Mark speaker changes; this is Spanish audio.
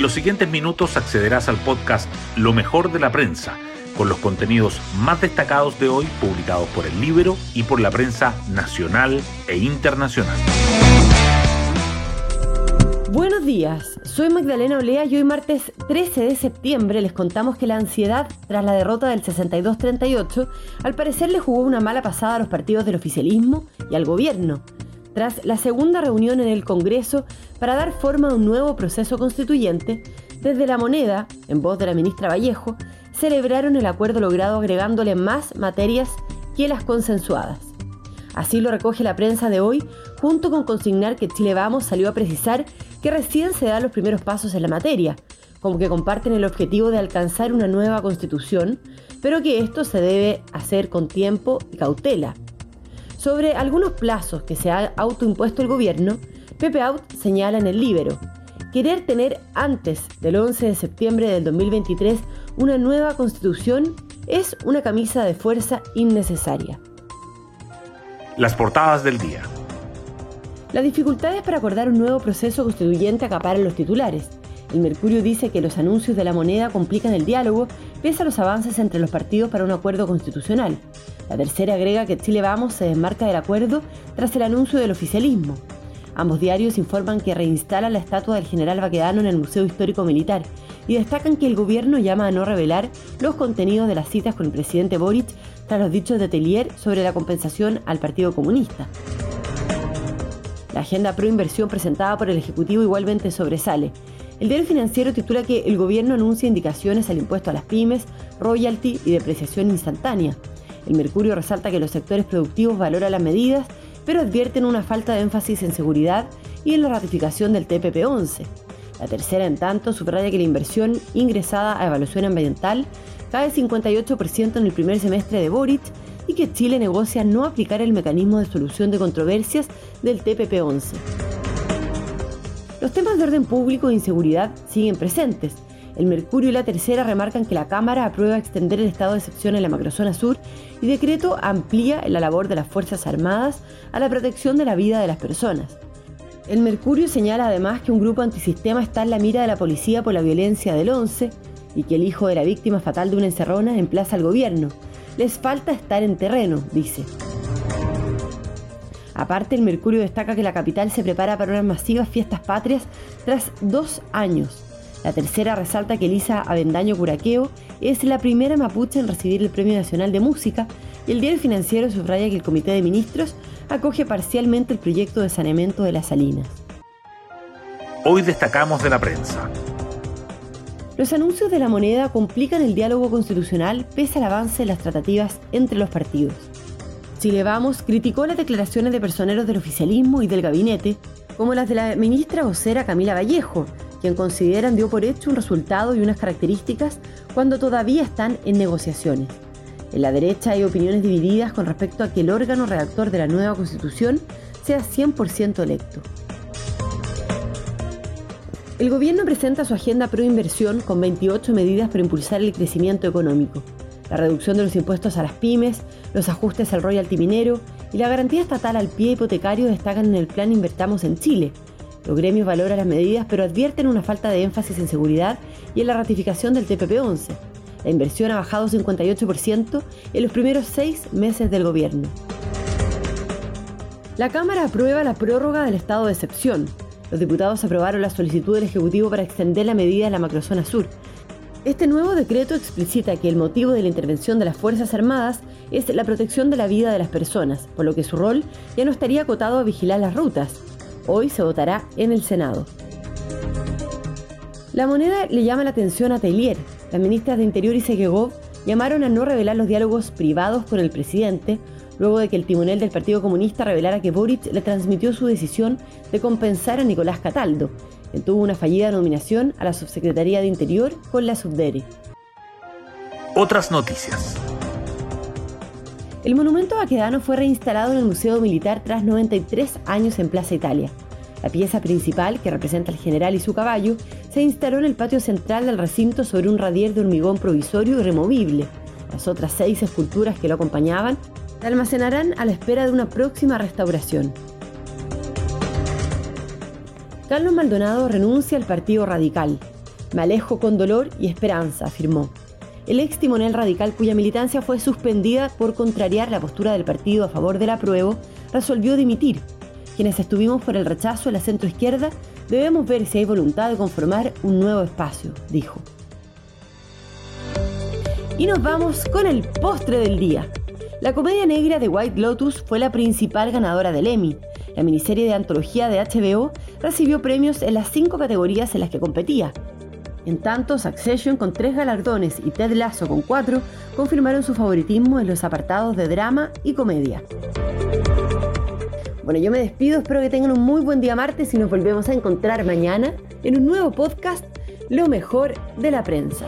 Speaker 1: En los siguientes minutos accederás al podcast Lo mejor de la prensa, con los contenidos más destacados de hoy publicados por el libro y por la prensa nacional e internacional.
Speaker 2: Buenos días, soy Magdalena Olea y hoy martes 13 de septiembre les contamos que la ansiedad tras la derrota del 62-38 al parecer le jugó una mala pasada a los partidos del oficialismo y al gobierno. Tras la segunda reunión en el Congreso para dar forma a un nuevo proceso constituyente, desde la moneda, en voz de la ministra Vallejo, celebraron el acuerdo logrado agregándole más materias que las consensuadas. Así lo recoge la prensa de hoy, junto con consignar que Chile Vamos salió a precisar que recién se dan los primeros pasos en la materia, como que comparten el objetivo de alcanzar una nueva constitución, pero que esto se debe hacer con tiempo y cautela. Sobre algunos plazos que se ha autoimpuesto el gobierno, Pepe Out señala en el Libero, querer tener antes del 11 de septiembre del 2023 una nueva constitución es una camisa de fuerza innecesaria.
Speaker 1: Las portadas del día.
Speaker 2: Las dificultades para acordar un nuevo proceso constituyente acaparan los titulares. El Mercurio dice que los anuncios de la moneda complican el diálogo pese a los avances entre los partidos para un acuerdo constitucional. La tercera agrega que Chile Vamos se desmarca del acuerdo tras el anuncio del oficialismo. Ambos diarios informan que reinstalan la estatua del general Baquedano en el Museo Histórico Militar y destacan que el gobierno llama a no revelar los contenidos de las citas con el presidente Boric tras los dichos de Telier sobre la compensación al Partido Comunista. La agenda pro inversión presentada por el Ejecutivo igualmente sobresale. El diario financiero titula que el gobierno anuncia indicaciones al impuesto a las pymes, royalty y depreciación instantánea. El Mercurio resalta que los sectores productivos valoran las medidas, pero advierten una falta de énfasis en seguridad y en la ratificación del TPP-11. La tercera, en tanto, subraya que la inversión ingresada a evaluación ambiental cae 58% en el primer semestre de Boric y que Chile negocia no aplicar el mecanismo de solución de controversias del TPP-11. Los temas de orden público e inseguridad siguen presentes. El Mercurio y la Tercera remarcan que la Cámara aprueba extender el estado de excepción en la macrozona sur y decreto amplía la labor de las Fuerzas Armadas a la protección de la vida de las personas. El Mercurio señala además que un grupo antisistema está en la mira de la policía por la violencia del 11 y que el hijo de la víctima fatal de una encerrona emplaza al gobierno, les falta estar en terreno, dice. Aparte, el Mercurio destaca que la capital se prepara para unas masivas fiestas patrias tras dos años. La tercera resalta que Elisa Avendaño Curaqueo es la primera mapuche en recibir el Premio Nacional de Música y el diario financiero subraya que el Comité de Ministros acoge parcialmente el proyecto de saneamiento de las salinas.
Speaker 1: Hoy destacamos de la prensa.
Speaker 2: Los anuncios de la moneda complican el diálogo constitucional pese al avance de las tratativas entre los partidos. Chile Vamos criticó las declaraciones de personeros del oficialismo y del gabinete, como las de la ministra vocera Camila Vallejo, quien consideran dio por hecho un resultado y unas características cuando todavía están en negociaciones. En la derecha hay opiniones divididas con respecto a que el órgano redactor de la nueva constitución sea 100% electo. El gobierno presenta su agenda pro inversión con 28 medidas para impulsar el crecimiento económico. La reducción de los impuestos a las pymes, los ajustes al royalty minero y la garantía estatal al pie hipotecario destacan en el plan Invertamos en Chile. Los gremios valoran las medidas pero advierten una falta de énfasis en seguridad y en la ratificación del TPP-11. La inversión ha bajado 58% en los primeros seis meses del gobierno. La Cámara aprueba la prórroga del estado de excepción, los diputados aprobaron la solicitud del Ejecutivo para extender la medida a la macrozona sur. Este nuevo decreto explicita que el motivo de la intervención de las Fuerzas Armadas es la protección de la vida de las personas, por lo que su rol ya no estaría acotado a vigilar las rutas. Hoy se votará en el Senado. La moneda le llama la atención a Tailier. Las ministras de Interior y Seguegov llamaron a no revelar los diálogos privados con el presidente, luego de que el timonel del Partido Comunista revelara que Boric le transmitió su decisión de compensar a Nicolás Cataldo, quien tuvo una fallida nominación a la Subsecretaría de Interior con la Subdere.
Speaker 1: Otras noticias.
Speaker 2: El monumento Baquedano fue reinstalado en el Museo Militar tras 93 años en Plaza Italia. La pieza principal, que representa al general y su caballo, se instaló en el patio central del recinto sobre un radier de hormigón provisorio y removible. Las otras seis esculturas que lo acompañaban se almacenarán a la espera de una próxima restauración. Carlos Maldonado renuncia al Partido Radical. Me alejo con dolor y esperanza, afirmó. El ex timonel radical, cuya militancia fue suspendida por contrariar la postura del partido a favor del apruebo, resolvió dimitir. Quienes estuvimos por el rechazo en la centroizquierda debemos ver si hay voluntad de conformar un nuevo espacio, dijo. Y nos vamos con el postre del día. La comedia negra de White Lotus fue la principal ganadora del Emmy. La miniserie de antología de HBO recibió premios en las cinco categorías en las que competía. En tanto, Succession con tres galardones y Ted Lasso con cuatro confirmaron su favoritismo en los apartados de drama y comedia. Bueno, yo me despido, espero que tengan un muy buen día martes y nos volvemos a encontrar mañana en un nuevo podcast, Lo mejor de la prensa.